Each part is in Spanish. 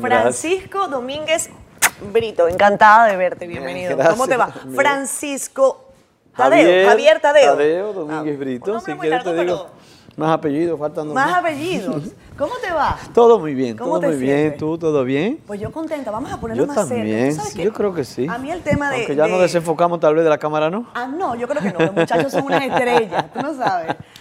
Francisco Domínguez Brito. Encantada de verte, bienvenido. Gracias. ¿Cómo te va? Bien. Francisco Tadeo, Javier, Tadeo. Tadeo Domínguez Ah, Brito. Si quieres te digo más apellidos, faltan Más más. apellidos. ¿Cómo te va? Todo muy bien, ¿Cómo todo te muy bien. sientes? ¿Tú todo bien? Pues yo contenta, vamos a ponernos Yo más cerca. también, yo creo que sí. A mí el tema de... Aunque ya nos de- desenfocamos tal vez de la cámara, ¿no? Ah, no, yo creo que no, los muchachos son unas estrellas, tú no sabes.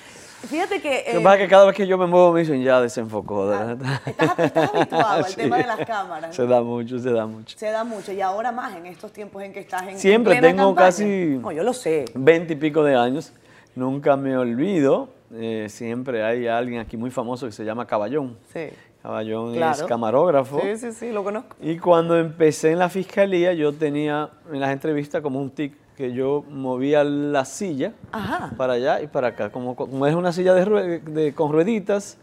Fíjate que... Lo que eh, pasa es que cada vez que yo me muevo me dicen ya desenfocó. de verdad. estás, estás habituado al Sí. tema de las cámaras. Se da mucho, se da mucho. Se da mucho y ahora más en estos tiempos en que estás en Siempre plena tengo campaña. casi- No, yo lo sé. Veinte y pico de años, nunca me olvido. eh, siempre hay alguien aquí muy famoso que se llama Caballón. Sí. Caballón es camarógrafo. Sí, sí, sí, lo conozco. Y cuando empecé en la fiscalía, yo tenía en las entrevistas como un tic que yo movía la silla Ajá. para allá y para acá, como, como es una silla de, con rueditas.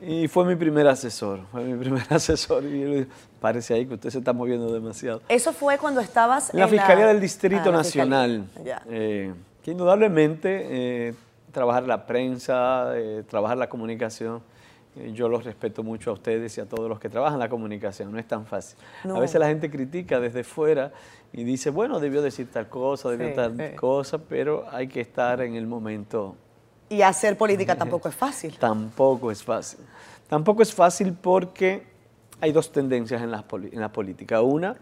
Y fue mi primer asesor, fue mi primer asesor. Y yo le dije, parece ahí que usted se está moviendo demasiado. Eso fue cuando estabas En la Fiscalía del Distrito Ah, la Nacional, eh, que indudablemente eh, trabajar la prensa, eh, trabajar la comunicación, yo los respeto mucho a ustedes y a todos los que trabajan la comunicación, no es tan fácil. No. A veces la gente critica desde fuera y dice, bueno, debió decir tal cosa, debió Sí, tal sí. cosa, pero hay que estar en el momento Y hacer política tampoco es fácil. Tampoco es fácil. Tampoco es fácil porque hay dos tendencias en la, en la política. Una,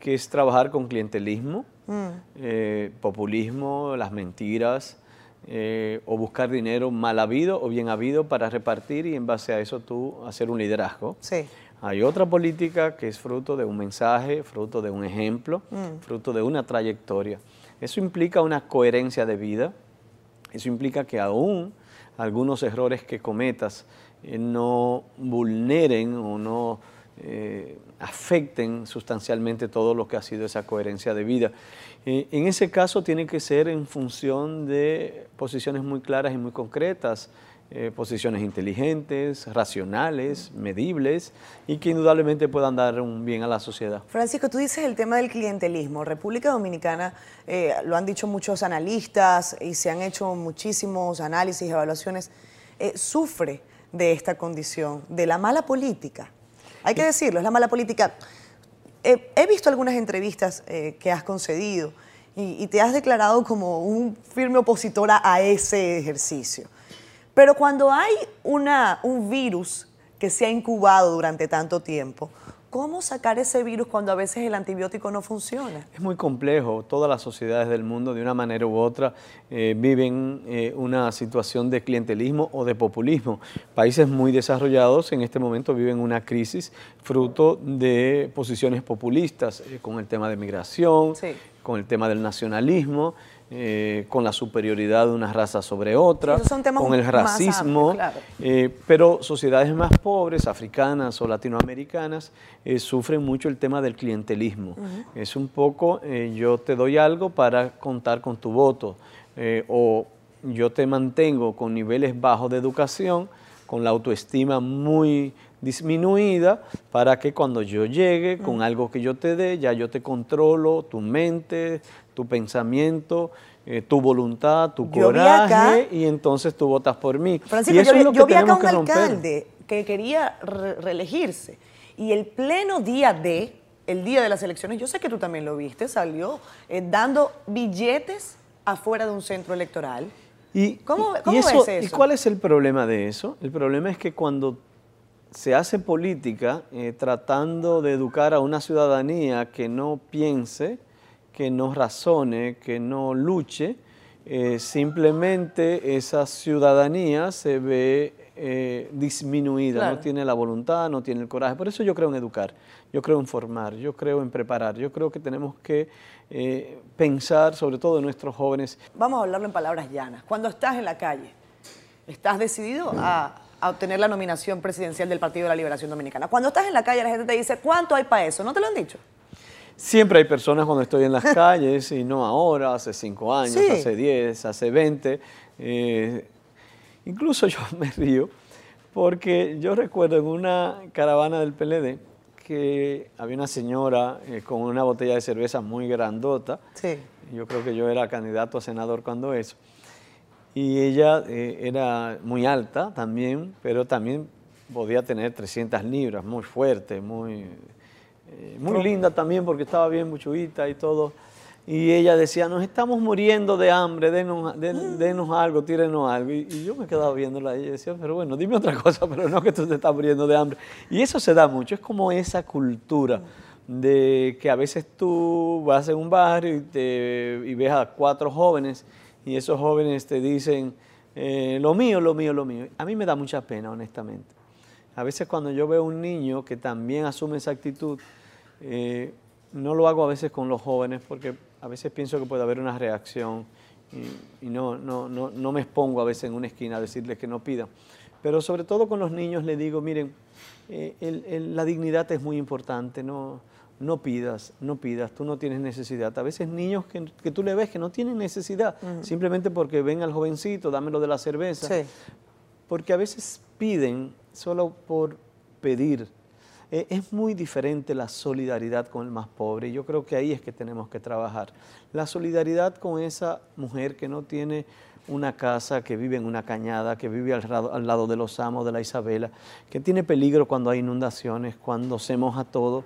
que es trabajar con clientelismo, Mm. eh, populismo, las mentiras, eh, o buscar dinero mal habido o bien habido para repartir y en base a eso tú hacer un liderazgo. Sí. Hay otra política que es fruto de un mensaje, fruto de un ejemplo, fruto de una trayectoria. Eso implica una coherencia de vida, eso implica que aún algunos errores que cometas eh, no vulneren o no eh, afecten sustancialmente todo lo que ha sido esa coherencia de vida. En ese caso tiene que ser en función de posiciones muy claras y muy concretas, eh, posiciones inteligentes, racionales, medibles y que indudablemente puedan dar un bien a la sociedad. Francisco, tú dices el tema del clientelismo. República Dominicana, eh, lo han dicho muchos analistas y se han hecho muchísimos análisis evaluaciones, eh, sufre de esta condición, de la mala política. Hay que decirlo, es la mala política. Eh, he visto algunas entrevistas eh, que has concedido y, te has declarado como un firme opositor a, a ese ejercicio. Pero cuando hay una, un virus que se ha incubado durante tanto tiempo, ¿cómo sacar ese virus cuando a veces el antibiótico no funciona? Es muy complejo. Todas las sociedades del mundo, de una manera u otra, eh, viven eh, una situación de clientelismo o de populismo. Países muy desarrollados en este momento viven una crisis fruto de posiciones populistas, eh, con el tema de migración, Sí. con el tema del nacionalismo. Eh, con la superioridad de una raza sobre otra, con el racismo, claro. eh, pero sociedades más pobres, africanas o latinoamericanas, eh, sufren mucho el tema del clientelismo. Es un poco, yo te doy algo para contar con tu voto, o yo te mantengo con niveles bajos de educación, con la autoestima muy disminuida, para que cuando yo llegue con algo que yo te dé, ya yo te controlo tu mente, tu pensamiento, eh, tu voluntad, tu Yo vi acá- coraje, y entonces tú votas por mí. Francisco, y eso yo, vi- es lo que yo vi acá un que alcalde que quería re- reelegirse y el pleno día de, el día de las elecciones, yo sé que tú también lo viste, salió eh, dando billetes afuera de un centro electoral. ¿Y, ¿Cómo- y- y cómo eso- ves ¿Y eso? cuál es el problema de eso? El problema es que cuando se hace política eh, tratando de educar a una ciudadanía que no piense, que no razone, que no luche, eh, simplemente esa ciudadanía se ve eh, disminuida, Claro. no tiene la voluntad, no tiene el coraje. Por eso yo creo en educar, yo creo en formar, yo creo en preparar, yo creo que tenemos que eh, pensar, sobre todo en nuestros jóvenes, Vamos a hablarlo en palabras llanas. Cuando estás en la calle, estás decidido a, a obtener la nominación presidencial del Partido de la Liberación Dominicana. Cuando estás en la calle, la gente te dice, ¿cuánto hay para eso? ¿No te lo han dicho? Siempre hay personas cuando estoy en las calles, y no ahora, hace cinco años, Sí. hace diez, hace veinte. eh, incluso yo me río porque yo recuerdo en una caravana del PLD que había una señora eh, con una botella de cerveza muy grandota. Sí. Yo creo que yo era candidato a senador cuando eso. Y ella eh, era muy alta también, pero también podía tener 300 libras, muy fuerte, muy, eh, muy linda también porque estaba bien muchuita y todo. Y ella decía, nos estamos muriendo de hambre, denos, denos algo, tírenos algo. Y, yo me quedaba viéndola y decía, pero bueno, dime otra cosa, pero no que tú te estás muriendo de hambre. Y eso se da mucho, es como esa cultura de que a veces tú vas en un barrio y, te, y ves a cuatro jóvenes y esos jóvenes te dicen, eh, lo mío, lo mío, lo mío. A mí me da mucha pena, honestamente. A veces cuando yo veo un niño que también asume esa actitud, eh, no lo hago a veces con los jóvenes porque a veces pienso que puede haber una reacción y, no, no, no, no, me expongo a veces en una esquina a decirles que no pidan. Pero sobre todo con los niños les digo, miren, eh, la dignidad es muy importante, no, no pidas, no pidas, tú no tienes necesidad. A veces niños que, que tú le ves que no tienen necesidad, simplemente porque ven al jovencito, dámelo de la cerveza, porque a veces piden solo por pedir eh, es muy diferente la solidaridad con el más pobre yo creo que ahí es que tenemos que trabajar. La solidaridad con esa mujer que no tiene una casa, que vive en una cañada, que vive al, al lado de los amos de la Isabela, que tiene peligro cuando hay inundaciones, cuando se moja todo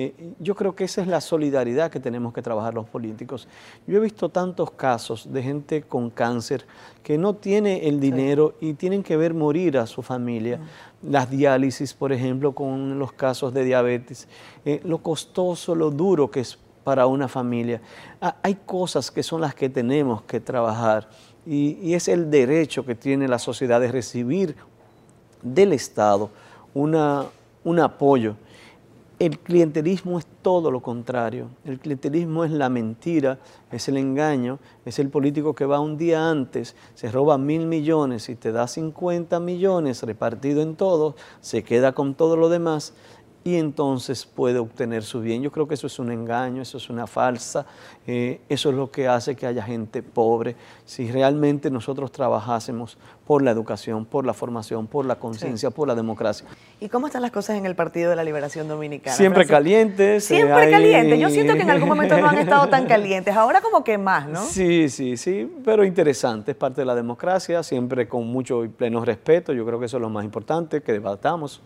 eh, yo creo que esa es la solidaridad que tenemos que trabajar los políticos. Yo he visto tantos casos de gente con cáncer que no tiene el dinero y tienen que ver morir a su familia. Las diálisis, por ejemplo, con los casos de diabetes, eh, lo costoso, lo duro que es para una familia. Ah, hay cosas que son las que tenemos que trabajar y, es el derecho que tiene la sociedad de recibir del Estado una, un apoyo el clientelismo es todo lo contrario. El clientelismo es la mentira, es el engaño, es el político que va un día antes, se roba mil millones y te da 50 millones repartido en todos, se queda con todo lo demás y entonces puede obtener su bien. Yo creo que eso es un engaño, eso es una falsa, eh, eso es lo que hace que haya gente pobre. Si realmente nosotros trabajásemos por la educación, por la formación, por la conciencia, por la democracia. ¿Y cómo están las cosas en el Partido de la Liberación Dominicana? Siempre calientes. Siempre calientes. Yo siento que en algún momento no han estado tan calientes, ahora como que más, ¿no? Sí, sí, sí, pero interesante, es parte de la democracia, siempre con mucho y pleno respeto, yo creo que eso es lo más importante, que debatamos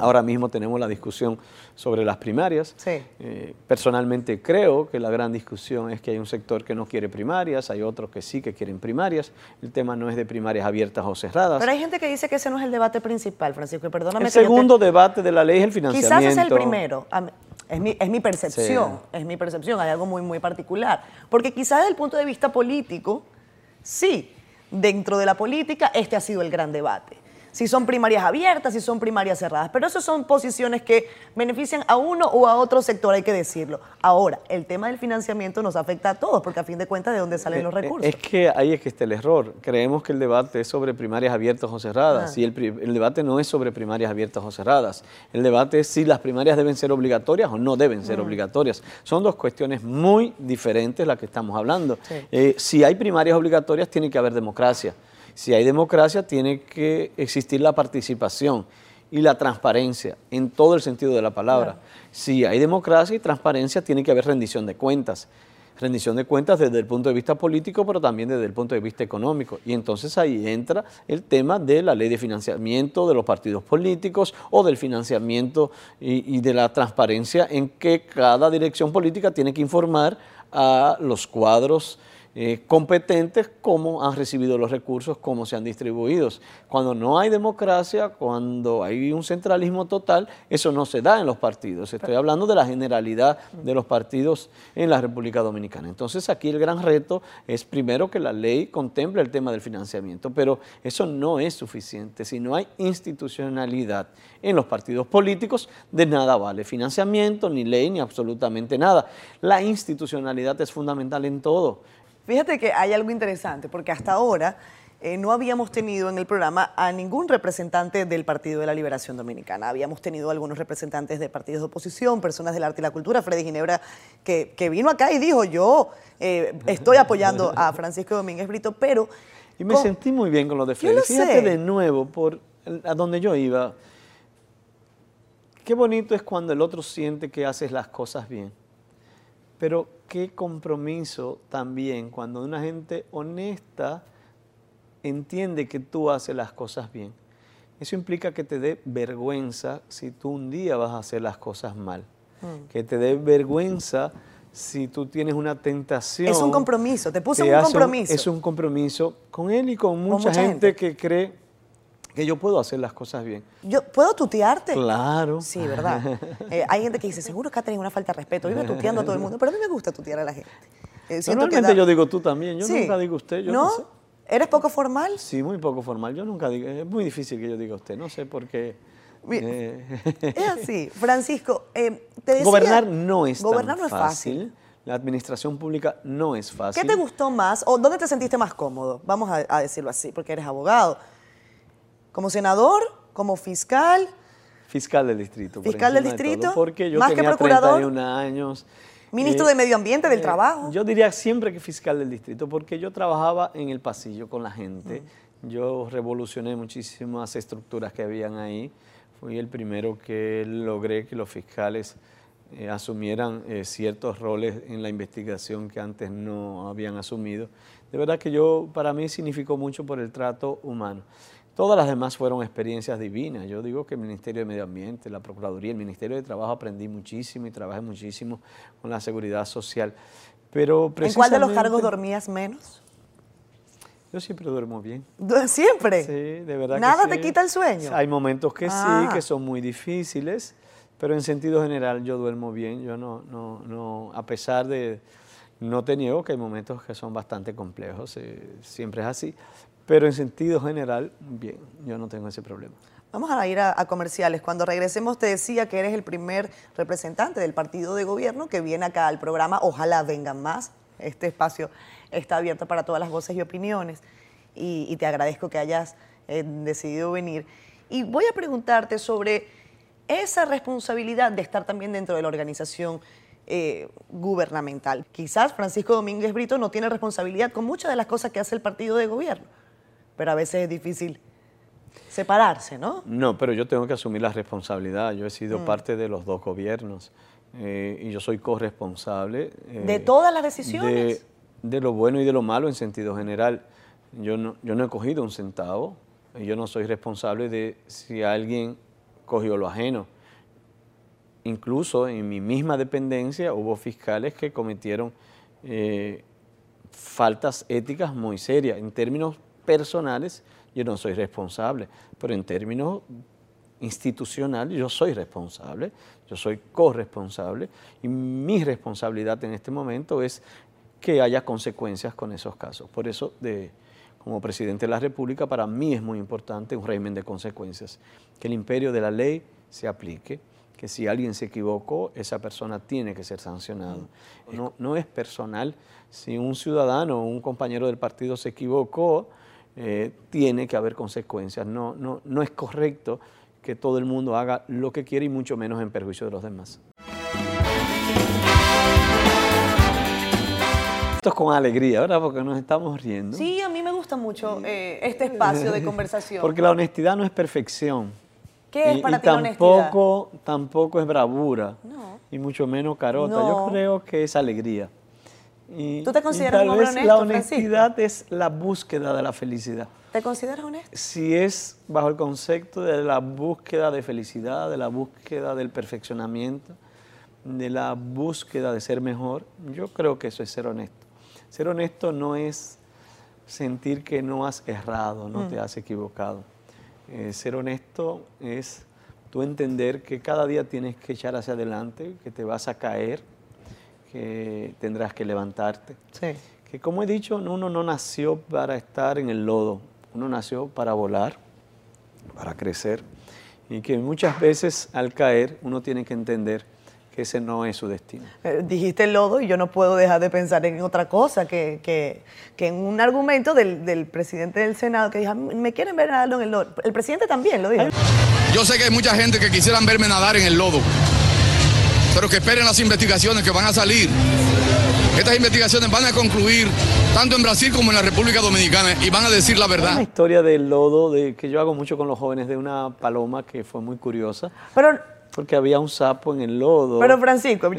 Ahora mismo tenemos la discusión sobre las primarias. Eh, personalmente creo que la gran discusión es que hay un sector que no quiere primarias, hay otros que sí que quieren primarias. El tema no es de primarias abiertas o cerradas. Pero hay gente que dice que ese no es el debate principal, Francisco, perdóname. El segundo debate de la ley es el financiamiento. Quizás es el primero. Es mi, es mi percepción, es mi percepción, hay algo muy, muy particular. Porque quizás desde el punto de vista político, sí, dentro de la política este ha sido el gran debate si son primarias abiertas, si son primarias cerradas. Pero esas son posiciones que benefician a uno o a otro sector, hay que decirlo. Ahora, el tema del financiamiento nos afecta a todos, porque a fin de cuentas, ¿de dónde salen eh, los eh, recursos? Es que ahí es que está el error. Creemos que el debate es sobre primarias abiertas o cerradas. Ah. Y el, debate no es sobre primarias abiertas o cerradas. El debate es si las primarias deben ser obligatorias o no deben ser obligatorias. Son dos cuestiones muy diferentes las que estamos hablando. Eh, si hay primarias obligatorias, tiene que haber democracia. Si hay democracia, tiene que existir la participación y la transparencia en todo el sentido de la palabra. Si hay democracia y transparencia, tiene que haber rendición de cuentas. Rendición de cuentas desde el punto de vista político, pero también desde el punto de vista económico. Y entonces ahí entra el tema de la ley de financiamiento de los partidos políticos o del financiamiento y, y de la transparencia en que cada dirección política tiene que informar a los cuadros eh, competentes cómo han recibido los recursos, cómo se han distribuido. Cuando no hay democracia, cuando hay un centralismo total, eso no se da en los partidos. Estoy hablando de la generalidad de los partidos en la República Dominicana. Entonces aquí el gran reto es primero que la ley contemple el tema del financiamiento, pero eso no es suficiente. Si no hay institucionalidad en los partidos políticos, de nada vale financiamiento, ni ley, ni absolutamente nada. La institucionalidad es fundamental en todo. Fíjate que hay algo interesante, porque hasta ahora eh, no habíamos tenido en el programa a ningún representante del Partido de la Liberación Dominicana. Habíamos tenido algunos representantes de partidos de oposición, personas del arte y la cultura, Freddy Ginebra, que, vino acá y dijo, yo eh, estoy apoyando a Francisco Domínguez Brito, pero... Y me sentí muy bien con lo de Freddy. Fíjate de nuevo, por a donde yo iba, qué bonito es cuando el otro siente que haces las cosas bien. Pero qué compromiso también cuando una gente honesta entiende que tú haces las cosas bien. Eso implica que te dé vergüenza si tú un día vas a hacer las cosas mal. Mm. Que te dé vergüenza si tú tienes una tentación. Es un compromiso, te puse un compromiso. es un compromiso con él y con mucha, gente, que cree que yo puedo hacer las cosas bien. ¿Yo puedo tutearte? Claro. Sí, ¿verdad? Eh, hay gente que dice, seguro que ha tenido una falta de respeto, vive tuteando a todo el mundo, pero a mí me gusta tutear a la gente. Eh, Normalmente yo digo tú también, yo nunca digo usted. Yo ¿No? ¿Eres poco formal? Sí, muy poco formal. Yo nunca digo, es muy difícil que yo diga usted, no sé por qué. Eh. Es así. Francisco, te decía, Gobernar no es gobernar no es fácil. La administración pública no es fácil. ¿Qué te gustó más o dónde te sentiste más cómodo? Vamos a, decirlo así, porque eres abogado. ¿Como senador? ¿Como fiscal? Fiscal del distrito. ¿Fiscal del distrito? porque yo ¿Más tenía que procurador? 31 años. Ministro de Medio Ambiente, del eh, Trabajo. Yo diría siempre que fiscal del distrito, porque yo trabajaba en el pasillo con la gente. Yo revolucioné muchísimas estructuras que habían ahí. Fui el primero que logré que los fiscales eh, asumieran eh, ciertos roles en la investigación que antes no habían asumido. De verdad que yo, para mí significó mucho por el trato humano. Todas las demás fueron experiencias divinas. Yo digo que el Ministerio de Medio Ambiente, la Procuraduría, el Ministerio de Trabajo aprendí muchísimo y trabajé muchísimo con la seguridad social. Pero ¿En cuál de los cargos dormías menos? Yo siempre duermo bien. ¿Siempre? Sí, de verdad. ¿Nada te quita el sueño? Hay momentos que sí, ah. que son muy difíciles. Pero en sentido general yo duermo bien, yo no, no, no, a pesar de, no te niego que hay momentos que son bastante complejos, eh, siempre es así, pero en sentido general, bien, yo no tengo ese problema. Vamos a ir a, comerciales. Cuando regresemos te decía que eres el primer representante del partido de gobierno que viene acá al programa. Ojalá vengan más. Este espacio está abierto para todas las voces y opiniones y, te agradezco que hayas eh, decidido venir. Y voy a preguntarte sobre esa responsabilidad de estar también dentro de la organización eh, gubernamental. Quizás Francisco Domínguez Brito no tiene responsabilidad con muchas de las cosas que hace el partido de gobierno, pero a veces es difícil separarse, ¿no? No, pero yo tengo que asumir la responsabilidad. Yo he sido mm. parte de los dos gobiernos eh, y yo soy corresponsable. Eh, ¿De todas las decisiones? De, lo bueno y de lo malo en sentido general. Yo no, yo no he cogido un centavo y yo no soy responsable de si alguien cogió lo ajeno. Incluso en mi misma dependencia hubo fiscales que cometieron eh, faltas éticas muy serias. En términos personales, yo no soy responsable, pero en términos institucionales, yo soy responsable, yo soy corresponsable y mi responsabilidad en este momento es que haya consecuencias con esos casos. Por eso, de, como presidente de la República, para mí es muy importante un régimen de consecuencias, que el imperio de la ley se aplique, que si alguien se equivocó, esa persona tiene que ser sancionado. No, no es personal, si un ciudadano o un compañero del partido se equivocó, eh, tiene que haber consecuencias. No, no, no es correcto que todo el mundo haga lo que quiere y mucho menos en perjuicio de los demás. Esto es con alegría, ¿verdad? Porque nos estamos riendo. Sí, a mí me gusta mucho eh, este espacio de conversación. Porque la honestidad no es perfección. ¿Qué es para ti tampoco, honestidad? Tampoco es bravura. Y mucho menos carota. Yo creo que es alegría. ¿Tú te consideras un hombre honesto, La honestidad es la búsqueda de la felicidad. ¿Te consideras honesto? Si es bajo el concepto de la búsqueda de felicidad, de la búsqueda del perfeccionamiento, de la búsqueda de ser mejor, yo creo que eso es ser honesto. Ser honesto no es sentir que no has errado, no te mm. has equivocado. Eh, ser honesto es tú entender que cada día tienes que echar hacia adelante, que te vas a caer, que tendrás que levantarte. Sí. Que como he dicho, uno no nació para estar en el lodo, uno nació para volar, para crecer. Y que muchas veces al caer uno tiene que entender que ese no es su destino. Eh, dijiste el lodo y yo no puedo dejar de pensar en otra cosa, que, que, que en un argumento del, del, presidente del Senado que dijo, me quieren ver nadar en el lodo. El presidente también lo dijo. Yo sé que hay mucha gente que quisieran verme nadar en el lodo, pero que esperen las investigaciones que van a salir. Estas investigaciones van a concluir tanto en Brasil como en la República Dominicana y van a decir la verdad. Una historia del lodo de, que yo hago mucho con los jóvenes de una paloma que fue muy curiosa. Pero porque había un sapo en el lodo. Pero Francisco,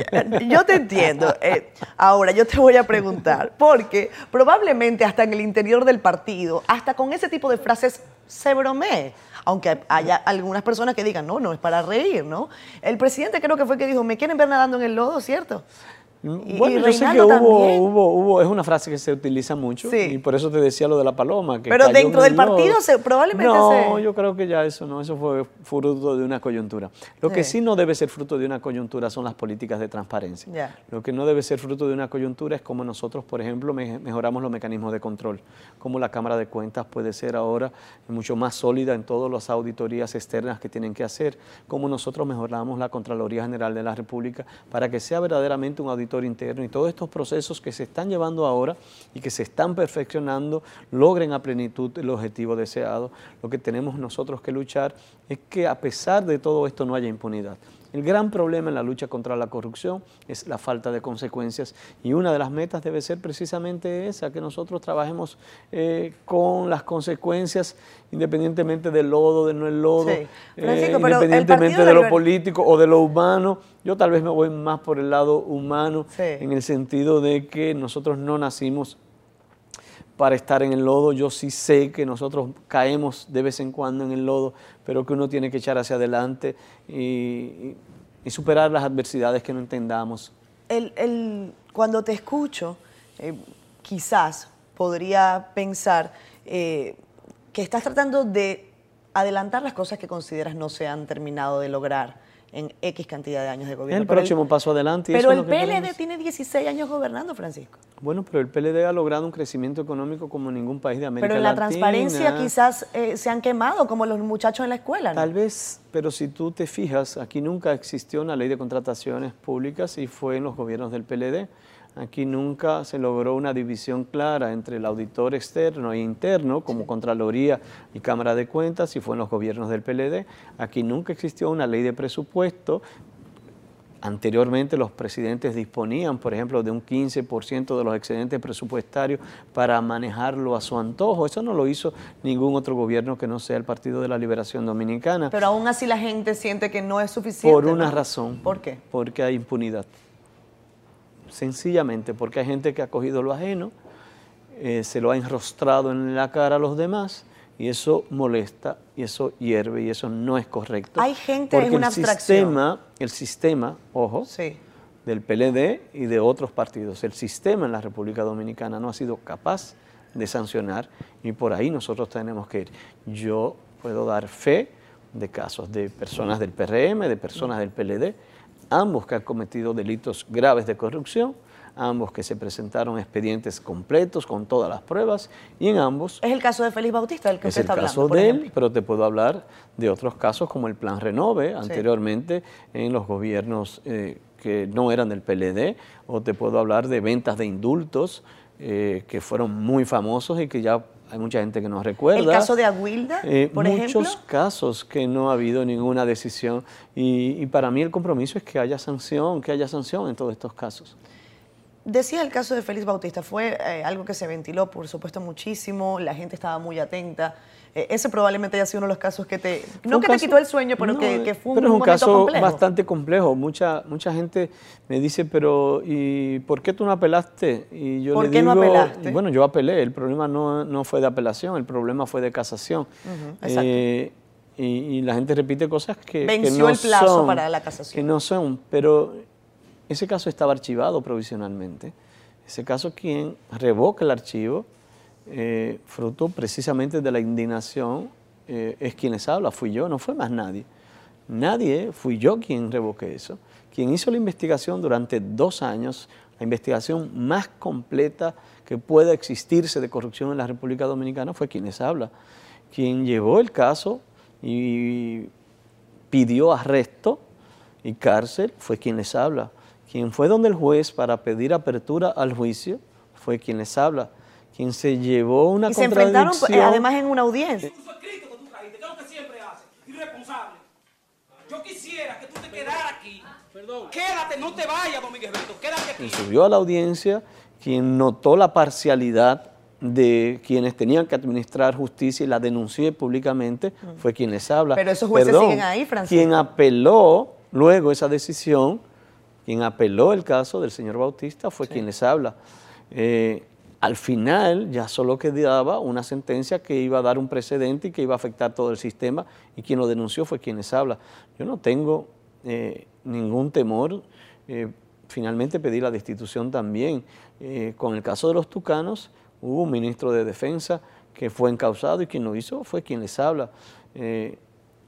yo te entiendo. Eh, ahora yo te voy a preguntar, porque probablemente hasta en el interior del partido, hasta con ese tipo de frases se bromee. Aunque haya algunas personas que digan, no, no es para reír, ¿no? El presidente creo que fue que dijo, me quieren ver nadando en el lodo, ¿cierto? Bueno, yo sé que hubo, hubo, hubo, es una frase que se utiliza mucho y por eso te decía lo de la paloma. Pero dentro del partido se, probablemente No, yo creo que ya eso no, eso fue fruto de una coyuntura. Lo que sí no debe ser fruto de una coyuntura son las políticas de transparencia. Lo que no debe ser fruto de una coyuntura es como nosotros, por ejemplo, mejoramos los mecanismos de control, como la Cámara de Cuentas puede ser ahora mucho más sólida en todas las auditorías externas que tienen que hacer, como nosotros mejoramos la Contraloría General de la República para que sea verdaderamente un auditor interno y todos estos procesos que se están llevando ahora y que se están perfeccionando logren a plenitud el objetivo deseado. Lo que tenemos nosotros que luchar es que a pesar de todo esto no haya impunidad. El gran problema en la lucha contra la corrupción es la falta de consecuencias. Y una de las metas debe ser precisamente esa, que nosotros trabajemos eh, con las consecuencias independientemente del lodo, de no el lodo, eh, independientemente de lo político o de lo humano. Yo tal vez me voy más por el lado humano en el sentido de que nosotros no nacimos para estar en el lodo. Yo sí sé que nosotros caemos de vez en cuando en el lodo, pero que uno tiene que echar hacia adelante y, superar las adversidades que no entendamos. El, cuando te escucho, eh, quizás podría pensar eh, que estás tratando de adelantar las cosas que consideras no se han terminado de lograr en X cantidad de años de gobierno. El próximo paso adelante. pero el PLD tiene 16 años gobernando, Francisco. Bueno, pero el PLD ha logrado un crecimiento económico como ningún país de América Latina. Pero en la transparencia quizás eh, se han quemado, como los muchachos en la escuela. Tal vez, pero si tú te fijas, aquí nunca existió una ley de contrataciones públicas y fue en los gobiernos del PLD. Aquí nunca se logró una división clara entre el auditor externo e interno, como Contraloría y Cámara de Cuentas, y fue en los gobiernos del PLD. Aquí nunca existió una ley de presupuesto. Anteriormente los presidentes disponían, por ejemplo, de un 15% de los excedentes presupuestarios para manejarlo a su antojo. Eso no lo hizo ningún otro gobierno que no sea el Partido de la Liberación Dominicana. Pero aún así la gente siente que no es suficiente. Por una razón. ¿Por qué? Porque hay impunidad sencillamente porque hay gente que ha cogido lo ajeno, eh, se lo ha enrostrado en la cara a los demás y eso molesta y eso hierve y eso no es correcto. Hay gente en una el sistema, el sistema, ojo, del PLD y de otros partidos, el sistema en la República Dominicana no ha sido capaz de sancionar y por ahí nosotros tenemos que ir. Yo puedo dar fe de casos de personas del PRM, de personas del PLD, ambos que han cometido delitos graves de corrupción, ambos que se presentaron expedientes completos con todas las pruebas y en ambos... Es el caso de Félix Bautista el que usted está hablando. Es el caso de él, pero te puedo hablar de otros casos como el Plan Renove, anteriormente en los gobiernos eh, que no eran del PLD, o te puedo hablar de ventas de indultos eh, que fueron muy famosos y que ya hay mucha gente que no recuerda. ¿El caso de Aguilda, eh, por ejemplo? Muchos casos que no ha habido ninguna decisión y, para mí el compromiso es que haya sanción, que haya sanción en todos estos casos. Decía el caso de Félix Bautista, fue eh, algo que se ventiló, por supuesto, muchísimo, la gente estaba muy atenta. Eh, ese probablemente haya sido uno de los casos que te, no que te quitó el sueño, pero que, fue un, pero es un, caso bastante complejo. Mucha, mucha gente me dice, pero ¿y por qué tú no apelaste? Y yo ¿Por qué no apelaste? Bueno, yo apelé, el problema no, fue de apelación, el problema fue de casación. Eh, y, la gente repite cosas que, Venció el plazo para la casación. Que no son, pero ese caso estaba archivado provisionalmente. Ese caso, quien revoca el archivo, eh, fruto precisamente de la indignación, eh, es quienes habla, fui yo, no fue más nadie. Nadie, fui yo quien revoqué eso. Quien hizo la investigación durante dos años, la investigación más completa que pueda existirse de corrupción en la República Dominicana, fue quienes habla. Quien llevó el caso y pidió arresto y cárcel fue quien les habla. Quien fue donde el juez para pedir apertura al juicio fue quien les habla. Quien se llevó una y se enfrentaron eh, además en una audiencia. Yo quisiera que tú te quedaras aquí. Perdón. Quédate, no te vayas, Domínguez Berto, quédate aquí. subió a la audiencia quien notó la parcialidad de quienes tenían que administrar justicia y la denuncié públicamente, fue quien les habla. Pero esos jueces siguen ahí, Francisco. Quien apeló luego esa decisión, quien apeló el caso del señor Bautista fue quien les habla. Eh, al final ya solo quedaba una sentencia que iba a dar un precedente y que iba a afectar todo el sistema y quien lo denunció fue quien les habla. Yo no tengo eh, ningún temor. Eh, finalmente pedí la destitución también. con el caso de los tucanos hubo un ministro de defensa que fue encausado y quien lo hizo fue quien les habla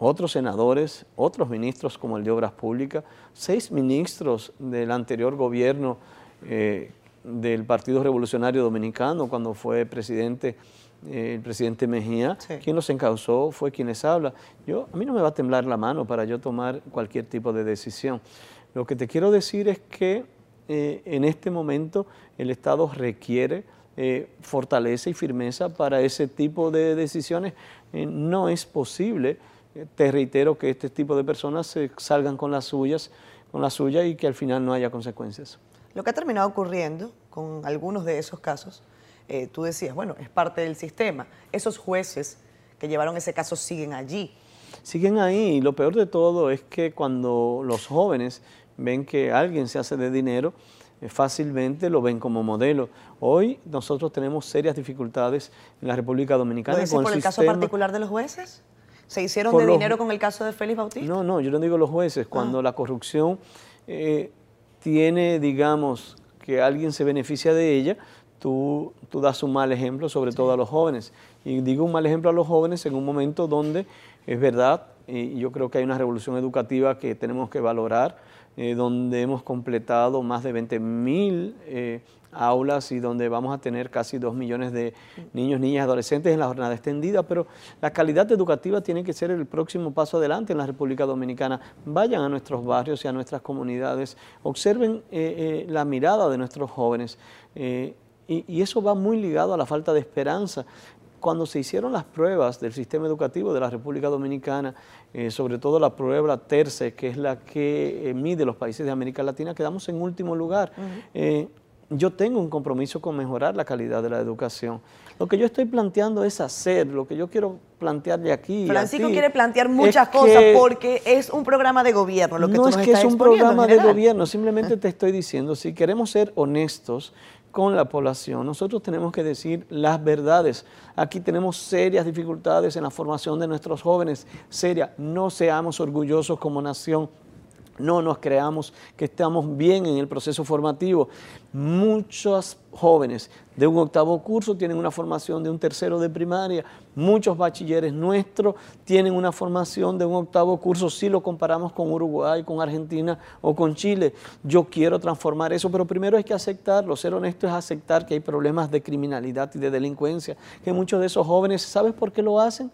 otros senadores, otros ministros como el de Obras Públicas, seis ministros del anterior gobierno eh, del Partido Revolucionario Dominicano cuando fue presidente eh, el presidente Mejía, quien los encausó fue quien les habla. Yo, a mí no me va a temblar la mano para yo tomar cualquier tipo de decisión. Lo que te quiero decir es que eh, en este momento el Estado requiere fortaleza y firmeza para ese tipo de decisiones. no es posible te reitero que este tipo de personas se salgan con las suyas, con la suya y que al final no haya consecuencias. Lo que ha terminado ocurriendo con algunos de esos casos, eh, tú decías, bueno, es parte del sistema. Esos jueces que llevaron ese caso siguen allí. Siguen ahí y lo peor de todo es que cuando los jóvenes ven que alguien se hace de dinero, eh, fácilmente lo ven como modelo. Hoy nosotros tenemos serias dificultades en la República Dominicana. ¿Lo por el caso particular de los jueces? ¿Se hicieron de dinero con el caso de Félix Bautista? No, no, yo no digo los jueces. Cuando ah. la corrupción eh, tiene, digamos, que alguien se beneficia de ella, tú, tú das un mal ejemplo, sobre todo a los jóvenes. Y digo un mal ejemplo a los jóvenes en un momento donde es verdad, y yo creo que hay una revolución educativa que tenemos que valorar, eh, donde hemos completado más de 20 mil eh, aulas y donde vamos a tener casi dos millones de niños, niñas, y adolescentes en la jornada extendida, pero la calidad educativa tiene que ser el próximo paso adelante en la República Dominicana. Vayan a nuestros barrios y a nuestras comunidades, observen eh, eh, la mirada de nuestros jóvenes eh, y, y eso va muy ligado a la falta de esperanza. Cuando se hicieron las pruebas del sistema educativo de la República Dominicana, sobre todo la prueba TERCE, que es la que mide los países de América Latina, quedamos en último lugar yo tengo un compromiso con mejorar la calidad de la educación. Lo que yo estoy planteando es hacer, lo que yo quiero plantear de aquí. Francisco quiere plantear muchas cosas porque es un programa de gobierno. Lo que no es que es un programa de gobierno, simplemente te estoy diciendo, si queremos ser honestos con la población, nosotros tenemos que decir las verdades. Aquí tenemos serias dificultades en la formación de nuestros jóvenes, serias. No seamos orgullosos como nación no nos creamos que estamos bien en el proceso formativo. Muchos jóvenes de un octavo curso tienen una formación de un tercero de primaria. Muchos bachilleres nuestros tienen una formación de un octavo curso si lo comparamos con Uruguay, con Argentina o con Chile. Yo quiero transformar eso, pero primero hay que aceptarlo. Ser honesto es aceptar que hay problemas de criminalidad y de delincuencia, que muchos de esos jóvenes, ¿sabes por qué lo hacen?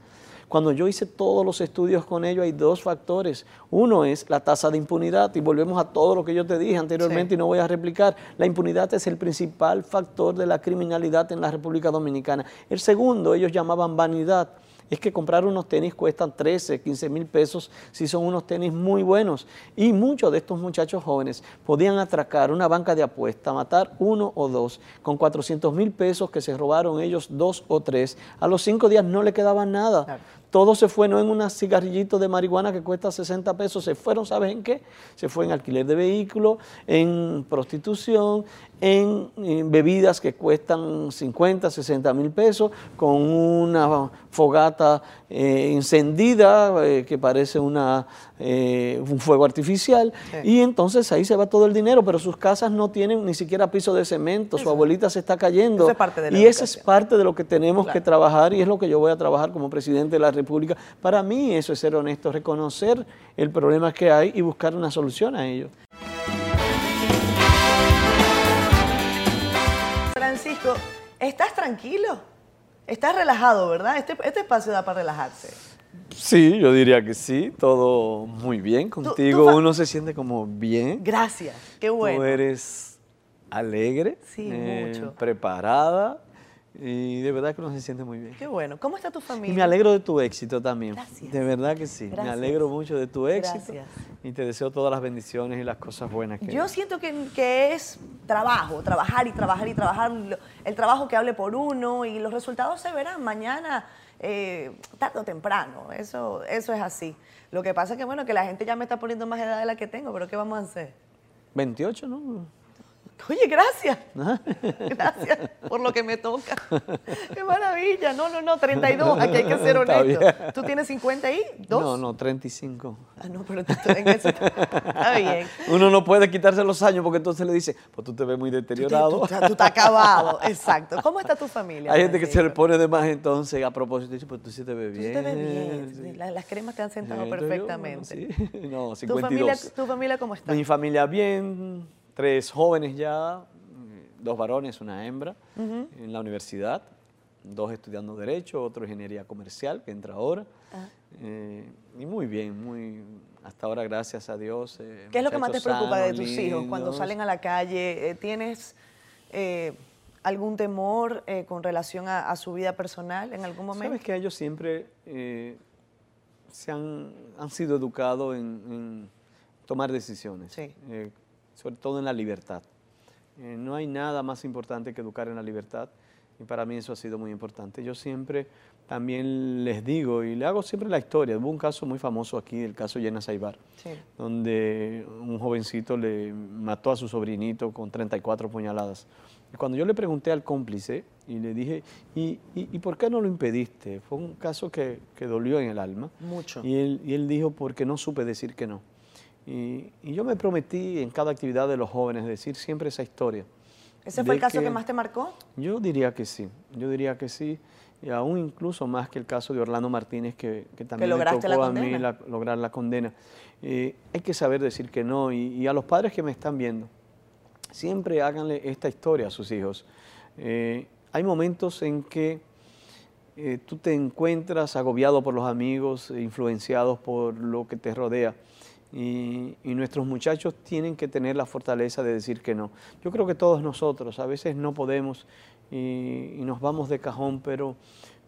Cuando yo hice todos los estudios con ellos hay dos factores. Uno es la tasa de impunidad y volvemos a todo lo que yo te dije anteriormente y no voy a replicar. La impunidad es el principal factor de la criminalidad en la República Dominicana. El segundo, ellos llamaban vanidad es que comprar unos tenis cuestan 13, 15 mil pesos si son unos tenis muy buenos. Y muchos de estos muchachos jóvenes podían atracar una banca de apuesta, matar uno o dos, con 400 mil pesos que se robaron ellos dos o tres. A los cinco días no le quedaba nada. Todo se fue, no en un cigarrillito de marihuana que cuesta 60 pesos, se fueron, ¿sabes en qué? Se fue en alquiler de vehículos, en prostitución, en, bebidas que cuestan 50, 60 mil pesos, con una fogata eh, encendida eh, que parece una, eh, un fuego artificial, y entonces ahí se va todo el dinero, pero sus casas no tienen ni siquiera piso de cemento, su abuelita se está cayendo, y eso es parte de lo que tenemos que trabajar, y es lo que yo voy a trabajar como presidente de la República. Para mí eso es ser honesto, reconocer el problema que hay y buscar una solución a ello. Francisco, ¿estás tranquilo? Estás relajado, ¿verdad? Este, este, espacio da para relajarse. Sí, yo diría que sí, todo muy bien. Contigo uno se siente como bien. Gracias, qué bueno. Tú eres alegre, sí, mucho. preparada, y de verdad que uno se siente muy bien. Qué bueno. ¿Cómo está tu familia? Y me alegro de tu éxito también. Gracias. De verdad que sí. Me alegro mucho de tu éxito. Gracias. Y te deseo todas las bendiciones y las cosas buenas que Yo siento que, que, es trabajo, trabajar y trabajar y trabajar. El trabajo que hable por uno y los resultados se verán mañana. eh, tarde o temprano, eso, eso es así. Lo que pasa es que, bueno, que la gente ya me está poniendo más edad de la que tengo, pero ¿qué vamos a hacer? 28, ¿no? Oye, gracias. Gracias por lo que me toca. Qué maravilla. No, no, no, 32. Aquí hay que ser honesto. ¿Tú tienes 52? No, no, 35. Ah, no, pero tú en eso está bien. Uno no puede quitarse los años porque entonces le dice, pues tú te ves muy Tú, te- deteriorado. tú estás- tú estás acabado. Exacto. ¿Cómo está tu familia? Hay gente que se le pone de más entonces a propósito dice, pues tú sí te ves Tú bien. te ves bien. sí". La- Las cremas te han sentado Sí, entonces yo, perfectamente. sí. No, ¿Tu familia, 52. ¿Tu familia cómo está? Mi familia bien, tres jóvenes ya, dos varones, una hembra, en la universidad, dos estudiando Derecho, otro Ingeniería Comercial, que entra ahora. Ah. Eh, y muy bien, muy, hasta ahora gracias a Dios. eh, ¿Qué es lo que más te preocupa de tus hijos cuando salen a la calle? Eh, ¿Tienes algún temor con relación a, a su vida personal en algún momento? Sabes que ellos siempre se han, han sido educados en, en tomar decisiones, Sí. eh, sobre todo en la libertad. Eh, no hay nada más importante que educar en la libertad y para mí eso ha sido muy importante. Yo siempre también les digo y le hago siempre la historia. Hubo un caso muy famoso aquí, el caso Llena Saibar, Sí. donde un jovencito le mató a su sobrinito con 34 puñaladas. Y cuando yo le pregunté al cómplice y le dije, ¿y, y, y por qué no lo impediste? Fue un caso que, que dolió en el alma. Mucho. Y él, y él dijo, porque no supe decir que no. Y, y yo me prometí en cada actividad de los jóvenes decir siempre esa historia. ¿Ese fue el caso que, más te marcó? Yo diría que sí, yo diría que sí, y aún incluso más que el caso de Orlando Martínez, que, que también me tocó la a mí la- lograr la condena. Eh, hay que saber decir que no, y, y a los padres que me están viendo, siempre háganle esta historia a sus hijos. Eh, hay momentos en que eh, tú te encuentras agobiado por los amigos, influenciados por lo que te rodea. Y, y nuestros muchachos tienen que tener la fortaleza de decir que no. Yo creo que todos nosotros a veces no podemos y, y nos vamos de cajón, pero,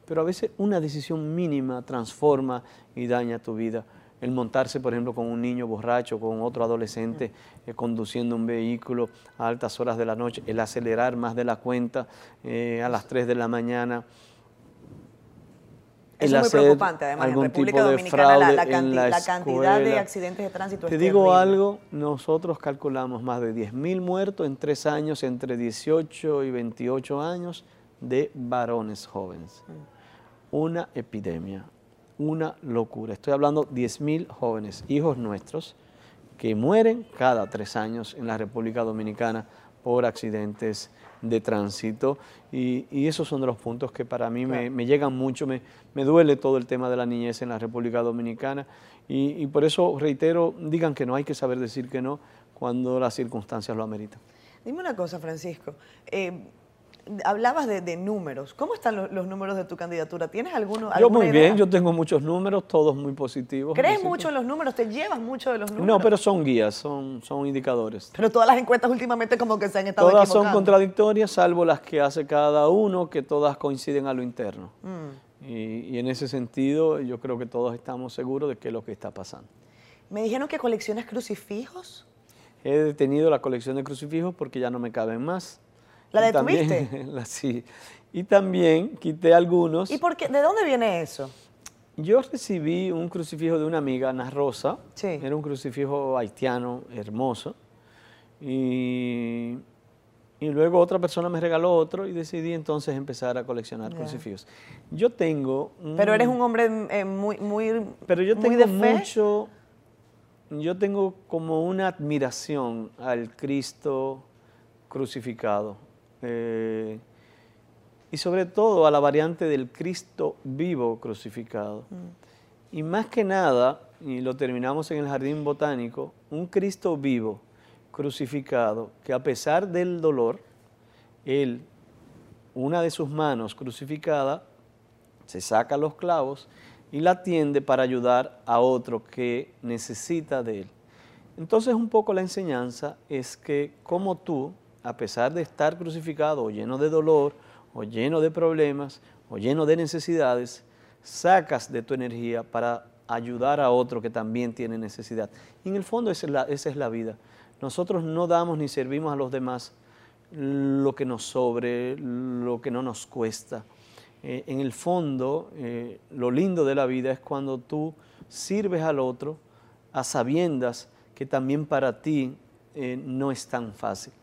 pero a veces una decisión mínima transforma y daña tu vida. El montarse, por ejemplo, con un niño borracho, con otro adolescente eh, conduciendo un vehículo a altas horas de la noche, el acelerar más de la cuenta eh, a las 3 de la mañana. Eso es muy preocupante, además. En República de Dominicana la, fraude la en canti- la la cantidad de accidentes de tránsito Te es digo terrible. algo, nosotros calculamos más de 10.000 muertos en tres años, entre 18 y 28 años, de varones jóvenes. Una epidemia, una locura. Estoy hablando 10.000 jóvenes, hijos nuestros, que mueren cada tres años en la República Dominicana por accidentes de tránsito. Y, y esos son de los puntos que para mí me, me llegan mucho, me, me duele todo el tema de la niñez en la República Dominicana. Y, y por eso reitero, digan que no, hay que saber decir que no cuando las circunstancias lo ameritan. Dime una cosa, Francisco. Eh, hablabas de, de números. ¿Cómo están lo- los, números de tu candidatura? ¿Tienes alguno? Yo muy idea? bien, yo tengo muchos números, todos muy positivos. ¿Crees mucho en los números? ¿Te llevas mucho de los números? No, pero son guías, son, son indicadores. Pero todas las encuestas últimamente como que se han estado Todas son contradictorias, salvo las que hace cada uno, que todas coinciden a lo interno. Mm. Y, y en ese sentido, yo creo que todos estamos seguros de qué es lo que está pasando. Me dijeron que coleccionas crucifijos. He detenido la colección de crucifijos porque ya no me caben más. ¿La Y también- detuviste? la- sí. Y también quité algunos. ¿Y por qué? ¿De dónde viene eso? Yo recibí un crucifijo de una amiga, Ana Rosa. Sí. Era un crucifijo haitiano hermoso. Y, y luego otra persona me regaló otro y decidí entonces empezar a coleccionar crucifijos. Yo tengo... Pero eres un hombre eh, muy, muy, Pero yo muy tengo de fe. mucho, yo tengo como una admiración al Cristo crucificado. Eh, y sobre todo a la variante del Cristo vivo crucificado. Mm. Y más que nada, y lo terminamos en el jardín botánico, un Cristo vivo crucificado que a pesar del dolor, él, una de sus manos crucificada, se saca los clavos y la tiende para ayudar a otro que necesita de él. Entonces un poco la enseñanza es que como tú, a pesar de estar crucificado o lleno de dolor, o lleno de problemas, o lleno de necesidades, sacas de tu energía para ayudar a otro que también tiene necesidad. En el fondo esa es la, esa es la vida. Nosotros no damos ni servimos a los demás lo que nos sobre, lo que no nos cuesta. eh, en el fondo, eh, lo lindo de la vida es cuando tú sirves al otro a sabiendas que también para ti eh, no es tan fácil.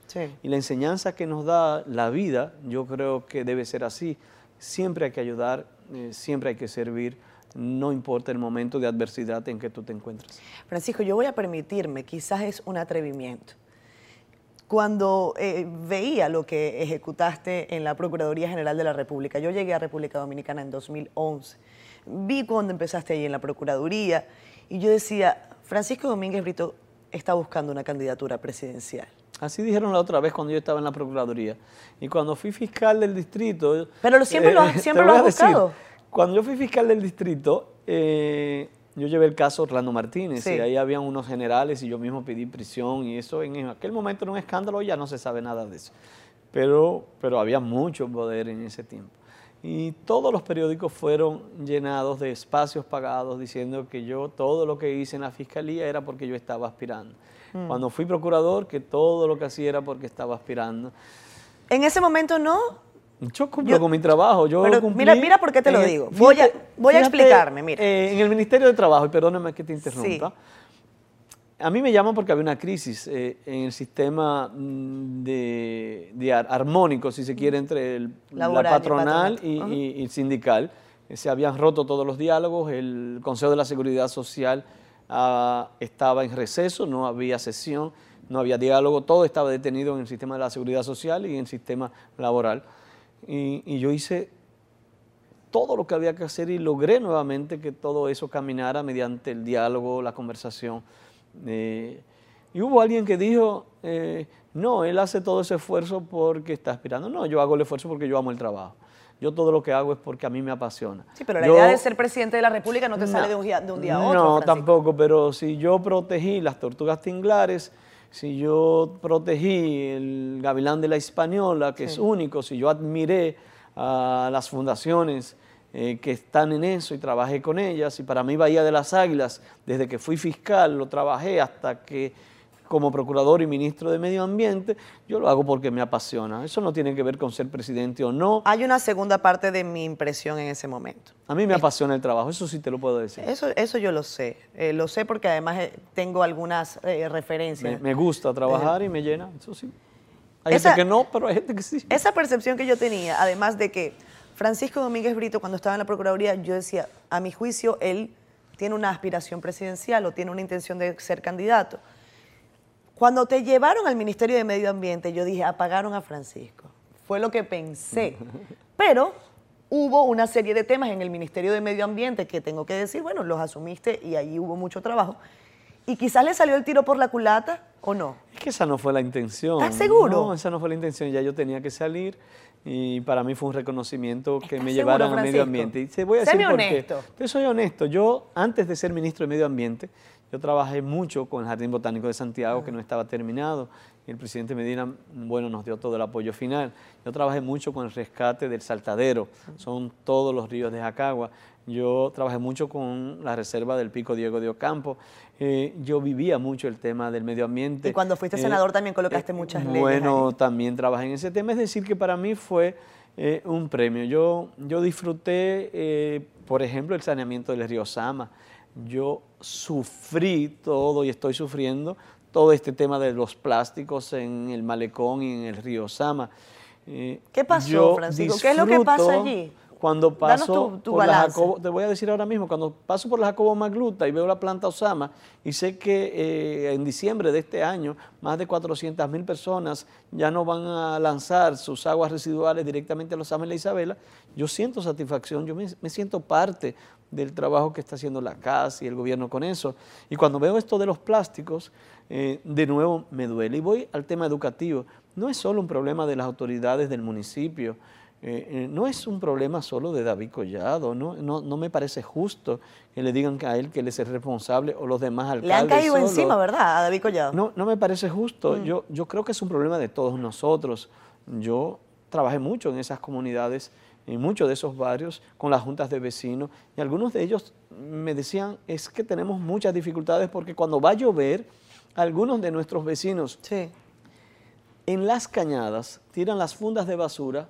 Y la enseñanza que nos da la vida, yo creo que debe ser así. Siempre hay que ayudar, siempre hay que servir, no importa el momento de adversidad en que tú te encuentres. Francisco, yo voy a permitirme, quizás es un atrevimiento. Cuando eh, veía lo que ejecutaste en la Procuraduría General de la República, yo llegué a República Dominicana en 2011, vi cuando empezaste ahí en la Procuraduría y yo decía, Francisco Domínguez Brito está buscando una candidatura presidencial. Así dijeron la otra vez cuando yo estaba en la Procuraduría. Y cuando fui fiscal del distrito... Pero siempre lo, eh, siempre lo has buscado. Cuando yo fui fiscal del distrito, eh, yo llevé el caso Orlando Martínez y ahí habían unos generales y yo mismo pedí prisión y eso en aquel momento era un escándalo, ya no se sabe nada de eso. Pero, pero había mucho poder en ese tiempo. Y todos los periódicos fueron llenados de espacios pagados diciendo que yo todo lo que hice en la fiscalía era porque yo estaba aspirando. Mm. Cuando fui procurador, que todo lo que hacía era porque estaba aspirando. En ese momento no, yo cumplo con mi trabajo. Yo mira, mira por qué te lo digo. Voy, a, voy a explicarme, mira. Eh, en el Ministerio de Trabajo, y perdóname que te interrumpa, a mí me llaman porque había una crisis eh, en el sistema mm, de, armónico, si se quiere, entre el, la patronal y, el sindical. Eh, se habían roto todos los diálogos, el Consejo de la Seguridad Social ah, estaba en receso, no había sesión, no había diálogo, todo estaba detenido en el sistema de la seguridad social y en el sistema laboral. Y, yo hice todo lo que había que hacer y logré nuevamente que todo eso caminara mediante el diálogo, la conversación. Eh, y hubo alguien que dijo, eh, no, él hace todo ese esfuerzo porque está aspirando. No, yo hago el esfuerzo porque yo amo el trabajo. Yo todo lo que hago es porque a mí me apasiona. Sí, pero la idea de ser presidente de la República no te sale de un, día, de un día a otro. No, tampoco, pero si yo protegí las tortugas tinglares, si yo protegí el gavilán de la Hispaniola, que es único, si yo admiré a las fundaciones eh, que están en eso y trabajé con ellas, y para mí Bahía de las Águilas, desde que fui fiscal, lo trabajé hasta que como procurador y ministro de Medio Ambiente, yo lo hago porque me apasiona. Eso no tiene que ver con ser presidente o no. Hay una segunda parte de mi impresión en ese momento. A mí me apasiona el trabajo, eso sí te lo puedo decir. Eso, eso yo lo sé. Eh, lo sé porque además eh, tengo algunas eh, referencias. Me, gusta trabajar y me llena, eso sí. Hay gente que no, pero hay gente que sí. Esa percepción que yo tenía, además de que Francisco Domínguez Brito, cuando estaba en la Procuraduría, yo decía, a mi juicio, él tiene una aspiración presidencial o tiene una intención de ser candidato cuando te llevaron al Ministerio de Medio Ambiente, yo dije, apagaron a Francisco. Fue lo que pensé. Pero hubo una serie de temas en el Ministerio de Medio Ambiente que tengo que decir, bueno, los asumiste y ahí hubo mucho trabajo. Y quizás le salió el tiro por la culata o no. Es que esa no fue la intención. ¿Estás seguro? No, esa no fue la intención. Ya yo tenía que salir y para mí fue un reconocimiento que me llevaran al medio ambiente. Y te voy a decir honesto. Yo soy honesto. Yo, antes de ser ministro de Medio Ambiente, yo trabajé mucho con el Jardín Botánico de Santiago, que no estaba terminado, y el presidente Medina, bueno, nos dio todo el apoyo final. Yo trabajé mucho con el rescate del Saltadero, son todos los ríos de Jacagua. Yo trabajé mucho con la reserva del Pico Diego de Ocampo. Eh, yo vivía mucho el tema del medio ambiente. Y cuando fuiste eh, senador también colocaste muchas leyes. Bueno, también trabajé en ese tema. Es decir, que para mí fue eh, un premio. Yo, yo disfruté, por ejemplo, el saneamiento del río Sama yo sufrí todo y estoy sufriendo todo este tema de los plásticos en el malecón y en el río Sama. Eh, ¿Qué pasó, Francisco? ¿Qué es lo que pasa allí? Cuando paso por la Jacobo, te voy a decir ahora mismo, cuando paso por la Jacobo Magluta y veo la planta Osama y sé que eh, en diciembre de este año más de 400 mil personas ya no van a lanzar sus aguas residuales directamente a los Osama y la Isabela, yo siento satisfacción, yo me, siento parte del trabajo que está haciendo la CAS y el gobierno con eso. Y cuando veo esto de los plásticos, eh, de nuevo me duele. Y voy al tema educativo. No es solo un problema de las autoridades del municipio, eh, eh, no es un problema solo de David Collado, ¿no? No, me parece justo que le digan a él que él es el responsable o los demás alcaldes. Le han caído encima, ¿verdad? A David Collado. No, no me parece justo. Mm. Yo, yo creo que es un problema de todos nosotros. Yo trabajé mucho en esas comunidades, en muchos de esos barrios, con las juntas de vecinos, y algunos de ellos me decían, es que tenemos muchas dificultades porque cuando va a llover, algunos de nuestros vecinos en las cañadas tiran las fundas de basura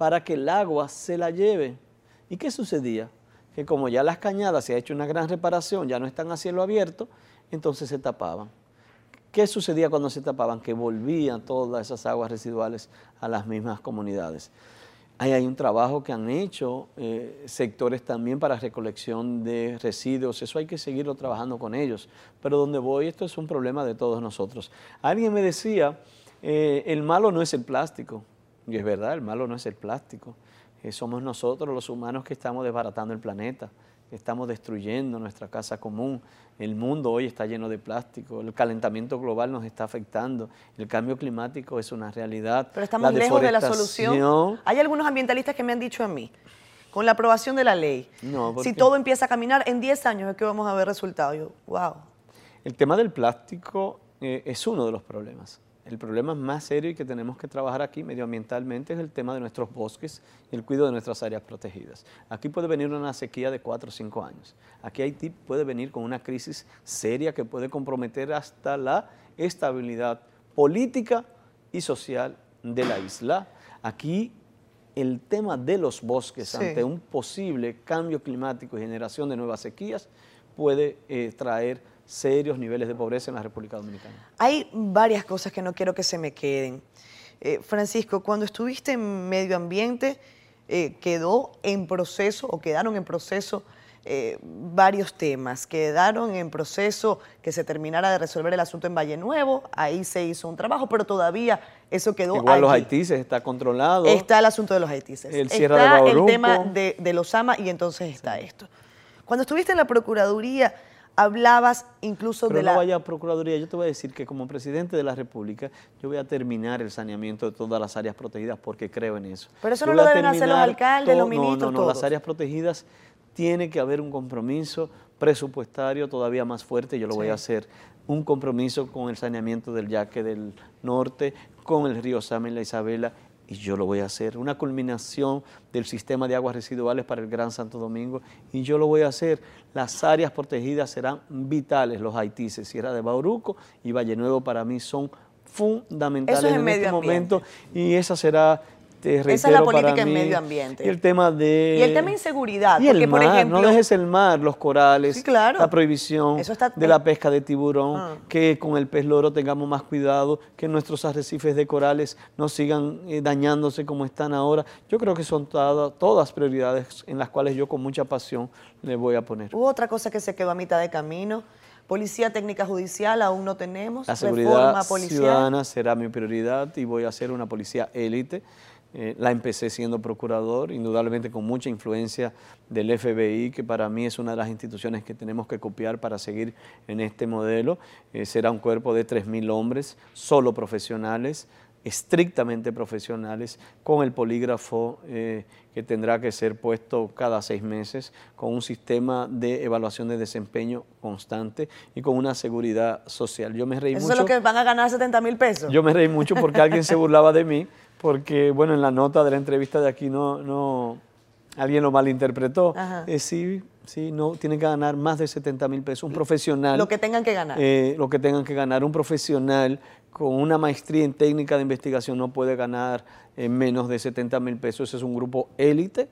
para que el agua se la lleve ¿Y qué sucedía? Que como ya las cañadas se ha hecho una gran reparación, ya no están a cielo abierto, entonces se tapaban. ¿Qué sucedía cuando se tapaban? Que volvían todas esas aguas residuales a las mismas comunidades. Ahí hay un trabajo que han hecho eh, sectores también para recolección de residuos, eso hay que seguirlo trabajando con ellos. Pero donde voy, esto es un problema de todos nosotros. Alguien me decía, eh, el malo no es el plástico, y es verdad, el malo no es el plástico, eh, somos nosotros los humanos que estamos desbaratando el planeta estamos destruyendo nuestra casa común. El mundo hoy está lleno de plástico, el calentamiento global nos está afectando, el cambio climático es una realidad. Pero estamos lejos de la solución. Hay algunos ambientalistas que me han dicho a mí, con la aprobación de la ley, si todo empieza a caminar, en 10 años es que vamos a ver resultados. Yo, wow. El tema del plástico eh, es uno de los problemas. El problema más serio y que tenemos que trabajar aquí medioambientalmente es el tema de nuestros bosques y el cuidado de nuestras áreas protegidas. Aquí puede venir una sequía de 4 o 5 años. Aquí Haití puede venir con una crisis seria que puede comprometer hasta la estabilidad política y social de la isla. Aquí el tema de los bosques ante un posible cambio climático y generación de nuevas sequías puede eh, traer serios niveles de pobreza en la República Dominicana. Hay varias cosas que no quiero que se me queden. Eh, Francisco, cuando estuviste en medio ambiente, eh, quedó en proceso o quedaron en proceso eh, varios temas. Quedaron en proceso que se terminara de resolver el asunto en Valle Nuevo, ahí se hizo un trabajo, pero todavía eso quedó Igual los haitises está controlado. Está el asunto de los haitises. El está el tema de, de los AMA y entonces está esto. Cuando estuviste en la Procuraduría, hablabas incluso de la... no vaya a Procuraduría, yo te voy a decir que como presidente de la República, yo voy a terminar el saneamiento de todas las áreas protegidas porque creo en eso. Pero eso no lo deben hacer los alcaldes, los ministros, No, no, no, las áreas protegidas tiene que haber un compromiso presupuestario todavía más fuerte, yo lo voy a hacer, un compromiso con el saneamiento del yaque del norte, con el río Sama y la Isabela y yo lo voy a hacer. Una culminación del sistema de aguas residuales para el Gran Santo Domingo y yo lo voy a hacer. Las áreas protegidas serán vitales, los haitises, Sierra de Bauruco y Valle Nuevo para mí son fundamentales en, este momento y esa será esa es la política en medio ambiente. Y el tema de... Y el tema de inseguridad. Y el mar, por ejemplo, no dejes el mar, los corales, la prohibición de la pesca de tiburón, ah. que con el pez loro tengamos más cuidado, que nuestros arrecifes de corales no sigan eh, dañándose como están ahora. Yo creo que son todas prioridades en las cuales yo con mucha pasión le voy a poner. Hubo otra cosa que se quedó a mitad de camino. Policía técnica judicial aún no tenemos. La seguridad ciudadana será mi prioridad y voy a ser una policía élite. Eh, la empecé siendo procurador, indudablemente con mucha influencia del FBI, que para mí es una de las instituciones que tenemos que copiar para seguir en este modelo. Eh, será un cuerpo de 3.000 hombres, solo profesionales, estrictamente profesionales, con el polígrafo eh, que tendrá que ser puesto cada seis meses, con un sistema de evaluación de desempeño constante y con una seguridad social. Yo me reí ¿Eso mucho. es lo que van a ganar 70 mil pesos? Yo me reí mucho porque alguien se burlaba de mí porque, bueno, en la nota de la entrevista de aquí no, no alguien lo malinterpretó. Eh, sí, sí, no, tienen que ganar más de 70 mil pesos. Un profesional. Lo que tengan que ganar. Eh, lo que tengan que ganar. Un profesional con una maestría en técnica de investigación no puede ganar eh, menos de 70 mil pesos. Ese es un grupo élite,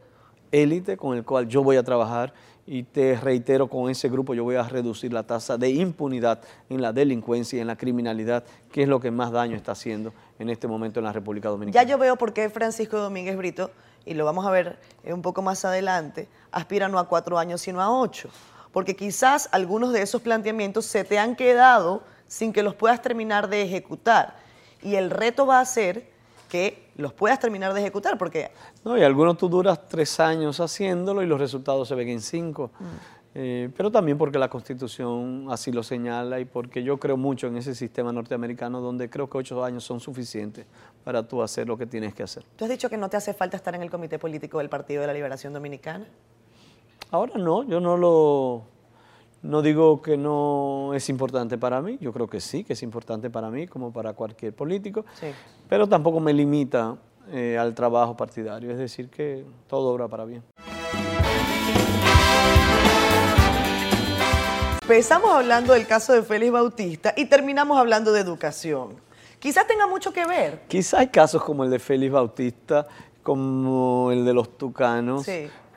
élite con el cual yo voy a trabajar y te reitero, con ese grupo yo voy a reducir la tasa de impunidad en la delincuencia y en la criminalidad, que es lo que más daño está haciendo en este momento en la República Dominicana. Ya yo veo por qué Francisco Domínguez Brito, y lo vamos a ver un poco más adelante, aspira no a cuatro años, sino a ocho. Porque quizás algunos de esos planteamientos se te han quedado sin que los puedas terminar de ejecutar. Y el reto va a ser que los puedas terminar de ejecutar, porque... No, y algunos tú duras tres años haciéndolo y los resultados se ven en cinco. Mm. Eh, pero también porque la Constitución así lo señala y porque yo creo mucho en ese sistema norteamericano donde creo que ocho años son suficientes para tú hacer lo que tienes que hacer. ¿Tú has dicho que no te hace falta estar en el Comité Político del Partido de la Liberación Dominicana? Ahora no, yo no lo no digo que no es importante para mí, yo creo que sí, que es importante para mí como para cualquier político, pero tampoco me limita eh, al trabajo partidario, es decir, que todo obra para bien. Empezamos hablando del caso de Félix Bautista y terminamos hablando de educación. Quizás tenga mucho que ver. Quizás hay casos como el de Félix Bautista, como el de los tucanos,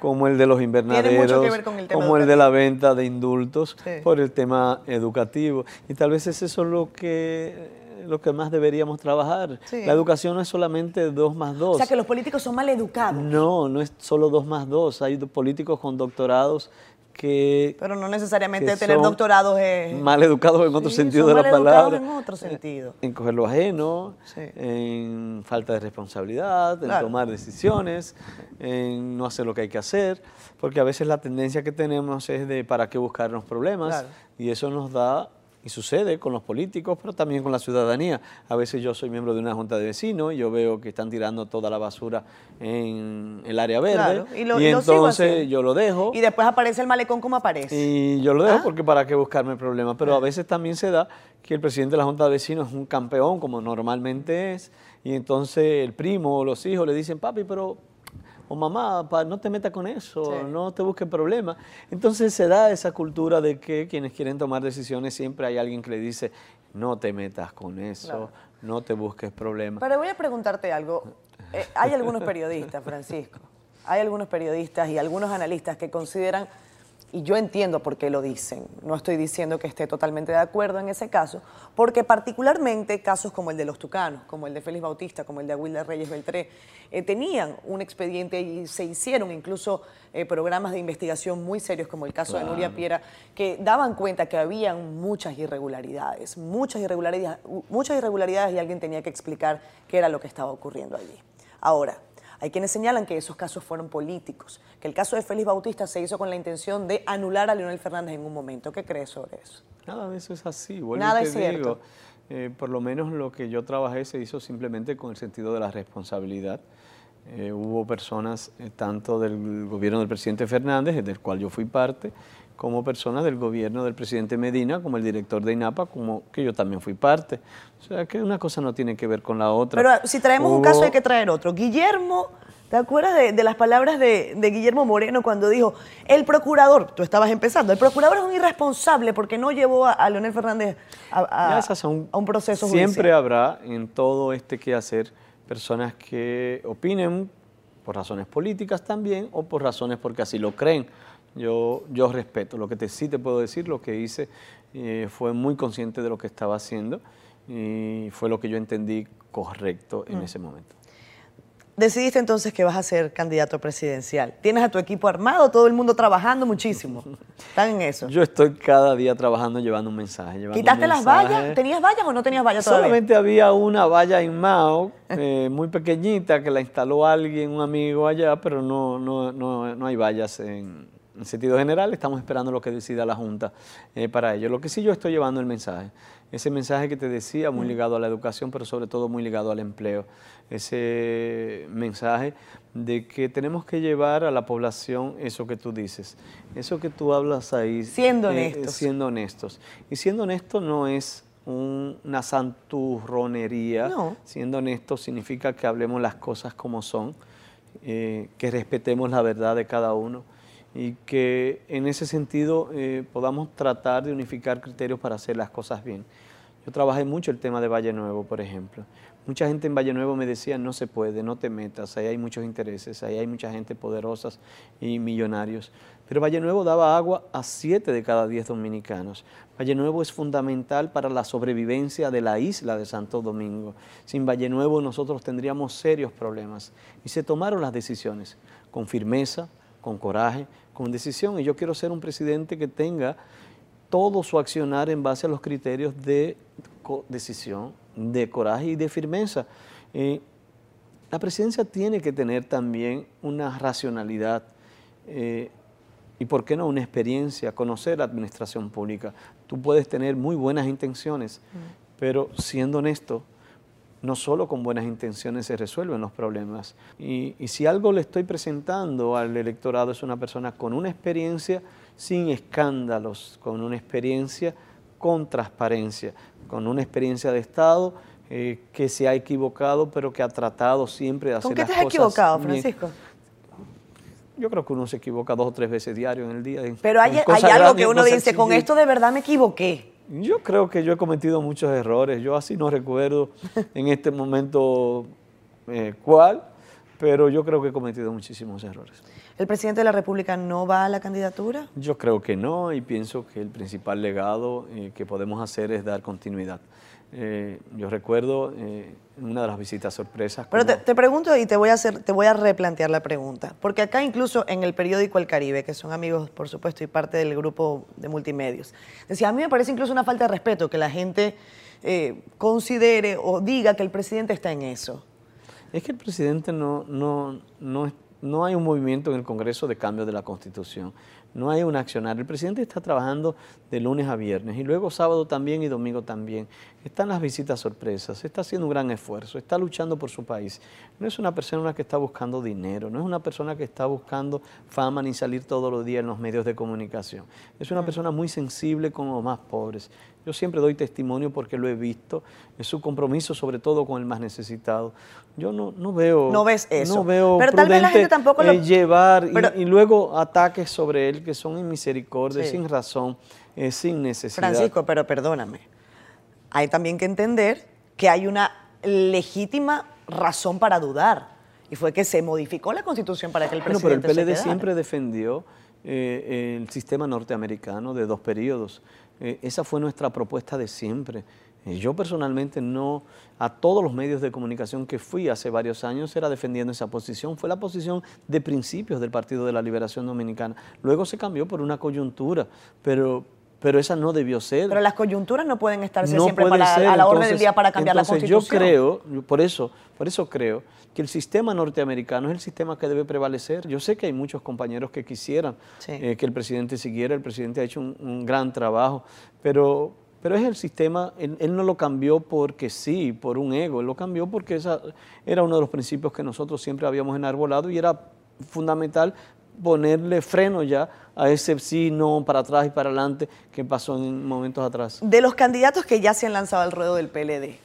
como el de los invernaderos, el como el de la venta de indultos, Sí. por el tema educativo. Y tal vez es eso lo que, lo que más deberíamos trabajar. Sí. La educación no es solamente dos más dos. O sea, que los políticos son mal educados, No, no es solo dos más dos. Hay políticos con doctorados que pero no necesariamente tener doctorados es... mal educados en otro Sí, sentido de la mal educados palabra. en otro sentido. En coger lo ajeno, Sí. en falta de responsabilidad, en Claro. tomar decisiones, en no hacer lo que hay que hacer, porque a veces la tendencia que tenemos es de para qué buscarnos problemas Claro. y eso nos da y sucede con los políticos, pero también con la ciudadanía. A veces yo soy miembro de una junta de vecinos y yo veo que están tirando toda la basura en el área verde Claro, y lo- y entonces yo lo dejo. Y después aparece el malecón como aparece. Y yo lo dejo Ah. porque para qué buscarme problemas. Pero a veces también se da que el presidente de la Junta de Vecinos es un campeón, como normalmente es, y entonces el primo o los hijos le dicen, papi, pero, o mamá, pa, no te metas con eso, Sí. no te busques problemas. Entonces se da esa cultura de que quienes quieren tomar decisiones siempre hay alguien que le dice, no te metas con eso, Claro. no te busques problemas. Pero voy a preguntarte algo. Eh, hay algunos periodistas, Francisco, hay algunos periodistas y algunos analistas que consideran, y yo entiendo por qué lo dicen, no estoy diciendo que esté totalmente de acuerdo en ese caso, porque particularmente casos como el de los Tucanos, como el de Félix Bautista, como el de Aguilda Reyes Beltré, eh, tenían un expediente y se hicieron incluso eh, programas de investigación muy serios, como el caso de Nuria Piera, que daban cuenta que habían muchas irregularidades, muchas irregularidades, muchas irregularidades y alguien tenía que explicar qué era lo que estaba ocurriendo allí. Ahora, hay quienes señalan que esos casos fueron políticos, que el caso de Félix Bautista se hizo con la intención de anular a Leonel Fernández en un momento. ¿Qué crees sobre eso? Nada de eso es así. Vuelvo Nada te es cierto. digo, eh, por lo menos lo que yo trabajé se hizo simplemente con el sentido de la responsabilidad. Eh, hubo personas eh, tanto del gobierno del presidente Fernández, del cual yo fui parte, como personas del gobierno del presidente Medina, como el director de INAPA, como que yo también fui parte. O sea que una cosa no tiene que ver con la otra. Pero si traemos un caso hay que traer otro. Guillermo, ¿te acuerdas de, de las palabras de, de Guillermo Moreno cuando dijo, el procurador, tú estabas empezando, el procurador es un irresponsable porque no llevó a, a Leonel Fernández a, a- son- un proceso Siempre judicial? habrá en todo este quehacer personas que opinen por razones políticas también o por razones porque así lo creen. Yo, yo respeto. Lo que te, sí te puedo decir, lo que hice eh, fue muy consciente de lo que estaba haciendo y fue lo que yo entendí correcto Mm. en ese momento. Decidiste entonces que vas a ser candidato presidencial. Tienes a tu equipo armado, todo el mundo trabajando muchísimo. Están en eso. Yo estoy cada día trabajando llevando un mensaje. llevando un ¿Quitaste las vallas? ¿Tenías vallas o no tenías vallas todavía? Solamente había una valla en Mao, eh, muy pequeñita, que la instaló alguien, un amigo allá, pero no, no, no, no hay vallas en, en sentido general. Estamos esperando lo que decida la Junta eh, para ello. Lo que sí yo estoy llevando el mensaje. Ese mensaje que te decía, muy ligado a la educación, pero sobre todo muy ligado al empleo. Ese mensaje de que tenemos que llevar a la población eso que tú dices, eso que tú hablas ahí. Siendo eh, honestos. siendo honestos. Y siendo honesto no es un- una santurronería. No. Siendo honesto significa que hablemos las cosas como son, eh, que respetemos la verdad de cada uno y que en ese sentido eh, podamos tratar de unificar criterios para hacer las cosas bien. Yo trabajé mucho el tema de Valle Nuevo, por ejemplo. Mucha gente en Valle Nuevo me decía, no se puede, no te metas, ahí hay muchos intereses, ahí hay mucha gente poderosa y millonarios. Pero Valle Nuevo daba agua a siete de cada diez dominicanos. Valle Nuevo es fundamental para la sobrevivencia de la isla de Santo Domingo. Sin Valle Nuevo nosotros tendríamos serios problemas. Y se tomaron las decisiones con firmeza, con coraje, con decisión. Y yo quiero ser un presidente que tenga todo su accionar en base a los criterios de decisión, de coraje y de firmeza. Eh, la presidencia tiene que tener también una racionalidad eh, y, ¿por qué no?, una experiencia, conocer la administración pública. Tú puedes tener muy buenas intenciones, pero siendo honesto, no solo con buenas intenciones se resuelven los problemas. Y, y si algo le estoy presentando al electorado es una persona con una experiencia sin escándalos, con una experiencia con transparencia, con una experiencia de Estado eh, que se ha equivocado, pero que ha tratado siempre de hacer ¿Con qué las te has cosas equivocado. Francisco? Yo creo que uno se equivoca dos o tres veces diario en el día. Pero hay, cosas algo que uno cosas dice, con esto de verdad me equivoqué. Yo creo que yo he cometido muchos errores. Yo así no recuerdo en este momento eh, cuál, pero yo creo que he cometido muchísimos errores. ¿El presidente de la República no va a la candidatura? Yo creo que no y pienso que el principal legado eh, que podemos hacer es dar continuidad. Eh, yo recuerdo eh, una de las visitas sorpresas. Pero te, como- te pregunto y te voy, a hacer, te voy a replantear la pregunta. Porque acá incluso en el periódico El Caribe, que son amigos, por supuesto, y parte del grupo de multimedios, decía, a mí me parece incluso una falta de respeto que la gente eh, considere o diga que el presidente está en eso. Es que el presidente no, no, no, no hay un movimiento en el Congreso de cambio de la Constitución. No hay un accionar. El presidente está trabajando de lunes a viernes y luego sábado también y domingo también. Están las visitas sorpresas, está haciendo un gran esfuerzo, está luchando por su país. No es una persona que está buscando dinero, no es una persona que está buscando fama ni salir todos los días en los medios de comunicación. Es una persona muy sensible con los más pobres. Yo siempre doy testimonio porque lo he visto, es su compromiso sobre todo con el más necesitado. Yo no, no veo... No ves eso. No veo Pero tal vez la gente tampoco lo- eh, llevar y- Pero- y, luego ataques sobre él que son inmisericordia, Sí. sin razón, eh, sin necesidad. Francisco, pero perdóname. Hay también que entender que hay una legítima razón para dudar. Y fue que se modificó la constitución para que el Bueno, pero el presidente se PLD siempre defendió eh, el sistema norteamericano de dos periodos. Eh, esa fue nuestra propuesta de siempre. Eh, yo personalmente no, a todos los medios de comunicación que fui hace varios años era defendiendo esa posición. Fue la posición de principios del Partido de la Liberación Dominicana. Luego se cambió por una coyuntura, pero, pero esa no debió ser. Pero las coyunturas no pueden estarse No siempre para- ser, a la orden del día para cambiar la constitución. Yo creo, por eso, por eso creo que el sistema norteamericano es el sistema que debe prevalecer. Yo sé que hay muchos compañeros que quisieran Sí. eh, que el presidente siguiera, el presidente ha hecho un, un gran trabajo, pero, pero es el sistema, él, él no lo cambió porque sí, por un ego, él lo cambió porque esa era uno de los principios que nosotros siempre habíamos enarbolado y era fundamental ponerle freno ya a ese sí, no, para atrás y para adelante que pasó en momentos atrás. De los candidatos que ya se han lanzado al ruedo del PLD,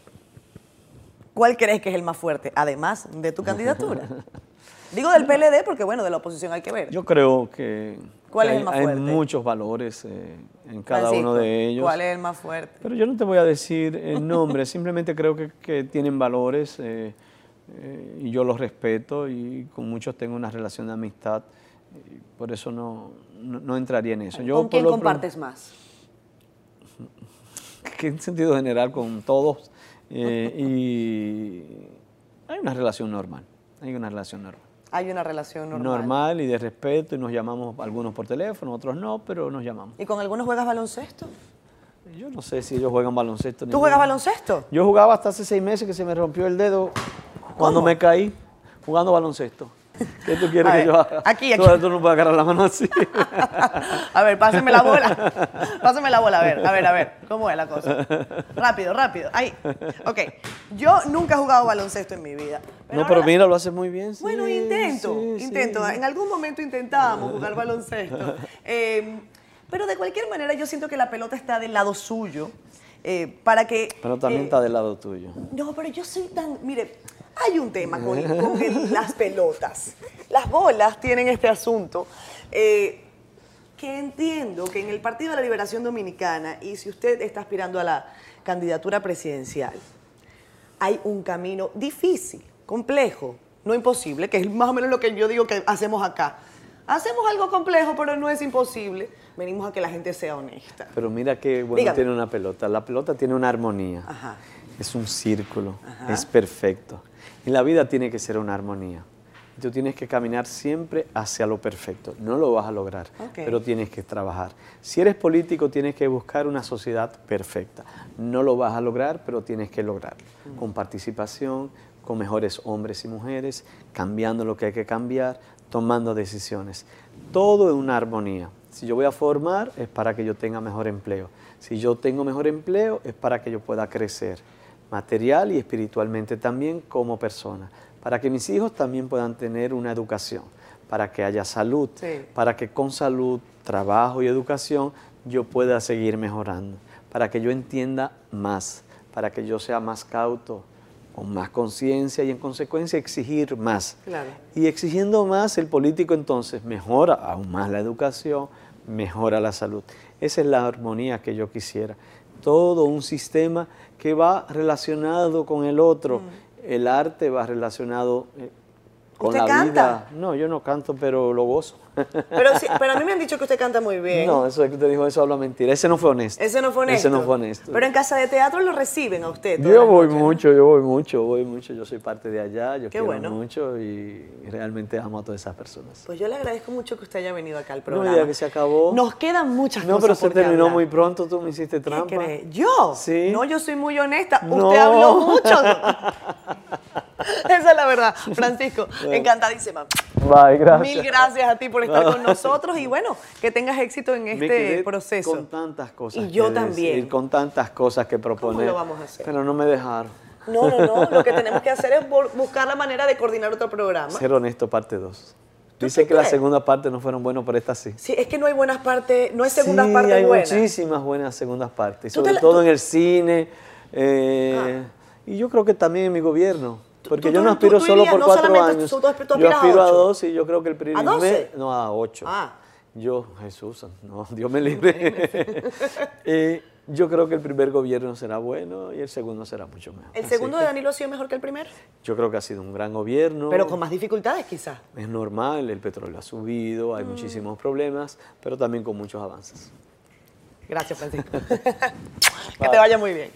¿cuál crees que es el más fuerte, además de tu candidatura? Digo del PLD porque, bueno, de la oposición hay que ver. Yo creo que, ¿Cuál que es hay, el más hay fuerte? muchos valores eh, en cada Francisco, uno de ellos. ¿Cuál es el más fuerte? Pero yo no te voy a decir el nombre, simplemente creo que, que tienen valores eh, eh, y yo los respeto y con muchos tengo una relación de amistad. Por eso no, no, no entraría en eso. ¿Con quién compartes más? que en sentido general con todos eh, y hay una relación normal. Hay una relación normal. Hay una relación normal. normal y de respeto y nos llamamos algunos por teléfono, otros no, pero nos llamamos. ¿Y con algunos juegas baloncesto? Yo no sé si ellos juegan baloncesto. ¿Tú juegas baloncesto? Yo jugaba hasta hace seis meses que se me rompió el dedo cuando me caí jugando baloncesto. ¿Qué tú quieres que yo haga? aquí, aquí. Tú, tú no puedes agarrar la mano así. A ver, pásame la bola. Pásame la bola, a ver, a ver, a ver. ¿Cómo es la cosa? Rápido, rápido. Ahí. Ok. Yo nunca he jugado baloncesto en mi vida. no, pero mira, lo haces muy bien. sí, Bueno, intento, sí, intento. sí. En algún momento intentábamos jugar baloncesto. Eh, pero de cualquier manera yo siento que la pelota está del lado suyo. eh, para que... Pero también eh, está del lado tuyo. No, pero yo soy tan... Mire, hay un tema con, con el- las pelotas. Las bolas tienen este asunto. eh, que entiendo que en el Partido de la Liberación Dominicana, y si usted está aspirando a la candidatura presidencial, hay un camino difícil, complejo, no imposible, que es más o menos lo que yo digo que hacemos acá. Hacemos algo complejo, pero no es imposible. Venimos a que la gente sea honesta. Pero mira qué bueno Dígame. tiene una pelota. La pelota tiene una armonía. Ajá. Es un círculo. Ajá. Es perfecto. Y la vida tiene que ser una armonía. Tú tienes que caminar siempre hacia lo perfecto. No lo vas a lograr, pero tienes que trabajar. Si eres político, tienes que buscar una sociedad perfecta. No lo vas a lograr, pero tienes que lograrlo. Con participación, con mejores hombres y mujeres, cambiando lo que hay que cambiar, tomando decisiones. Todo en una armonía. Si yo voy a formar, es para que yo tenga mejor empleo. Si yo tengo mejor empleo, es para que yo pueda crecer material y espiritualmente también como persona, para que mis hijos también puedan tener una educación, para que haya salud, Sí. para que con salud, trabajo y educación yo pueda seguir mejorando, para que yo entienda más, para que yo sea más cauto, con más conciencia y en consecuencia exigir más. Claro. Y exigiendo más, el político entonces mejora aún más la educación, mejora la salud. Esa es la armonía que yo quisiera. Todo un sistema que va relacionado con el otro. El arte va relacionado, eh, con ¿Usted la canta? vida. No, yo no canto, pero lo gozo. Pero, sí, pero a mí me han dicho que usted canta muy bien. No, eso es que usted dijo, eso habla mentira. Ese no fue honesto. Ese no fue honesto. Ese no fue honesto. Pero en casa de teatro lo reciben a usted. Yo voy ¿no? mucho, yo voy mucho, voy mucho. Yo soy parte de allá, yo Qué quiero bueno. mucho y realmente amo a todas esas personas. Pues yo le agradezco mucho que usted haya venido acá al No, programa. ya que se acabó. Nos quedan muchas No, cosas pero se qué terminó hablar. muy pronto, tú me hiciste ¿Qué trampa. cree? ¿Yo? Sí. No, yo soy muy honesta. No. Usted habló mucho. Esa es la verdad. Francisco, encantadísima. Bye, gracias. Mil gracias a ti por estar con nosotros y bueno, que tengas éxito en este proceso. Con tantas cosas. Y yo también. decir, con tantas cosas que proponer. lo vamos a hacer? Pero no me dejaron. No, no, no. Lo que tenemos que hacer es bu- buscar la manera de coordinar otro programa. Ser honesto, parte 2. ¿Tú Dice que la segunda parte no fueron buenas, pero esta sí. Sí, es que no hay buenas partes, no hay segundas sí, partes hay buenas. muchísimas buenas segundas partes, sobre la- todo tú- Ah. en el cine eh, y yo creo que también en mi gobierno. Porque yo no aspiro tú, tú solo por no cuatro años. yo aspiro a, a, dos y yo creo que el primer... ¿A No, a ocho. Ah. Yo, Jesús, no, Dios me libre. Eh, yo creo que el primer gobierno será bueno y el segundo será mucho mejor. ¿El segundo de Danilo ha sido mejor que el primero? Yo creo que ha sido un gran gobierno. Pero con más dificultades quizás. Es normal, el petróleo ha subido, hay mm. muchísimos problemas, pero también con muchos avances. Gracias, Francisco. que te vaya muy bien.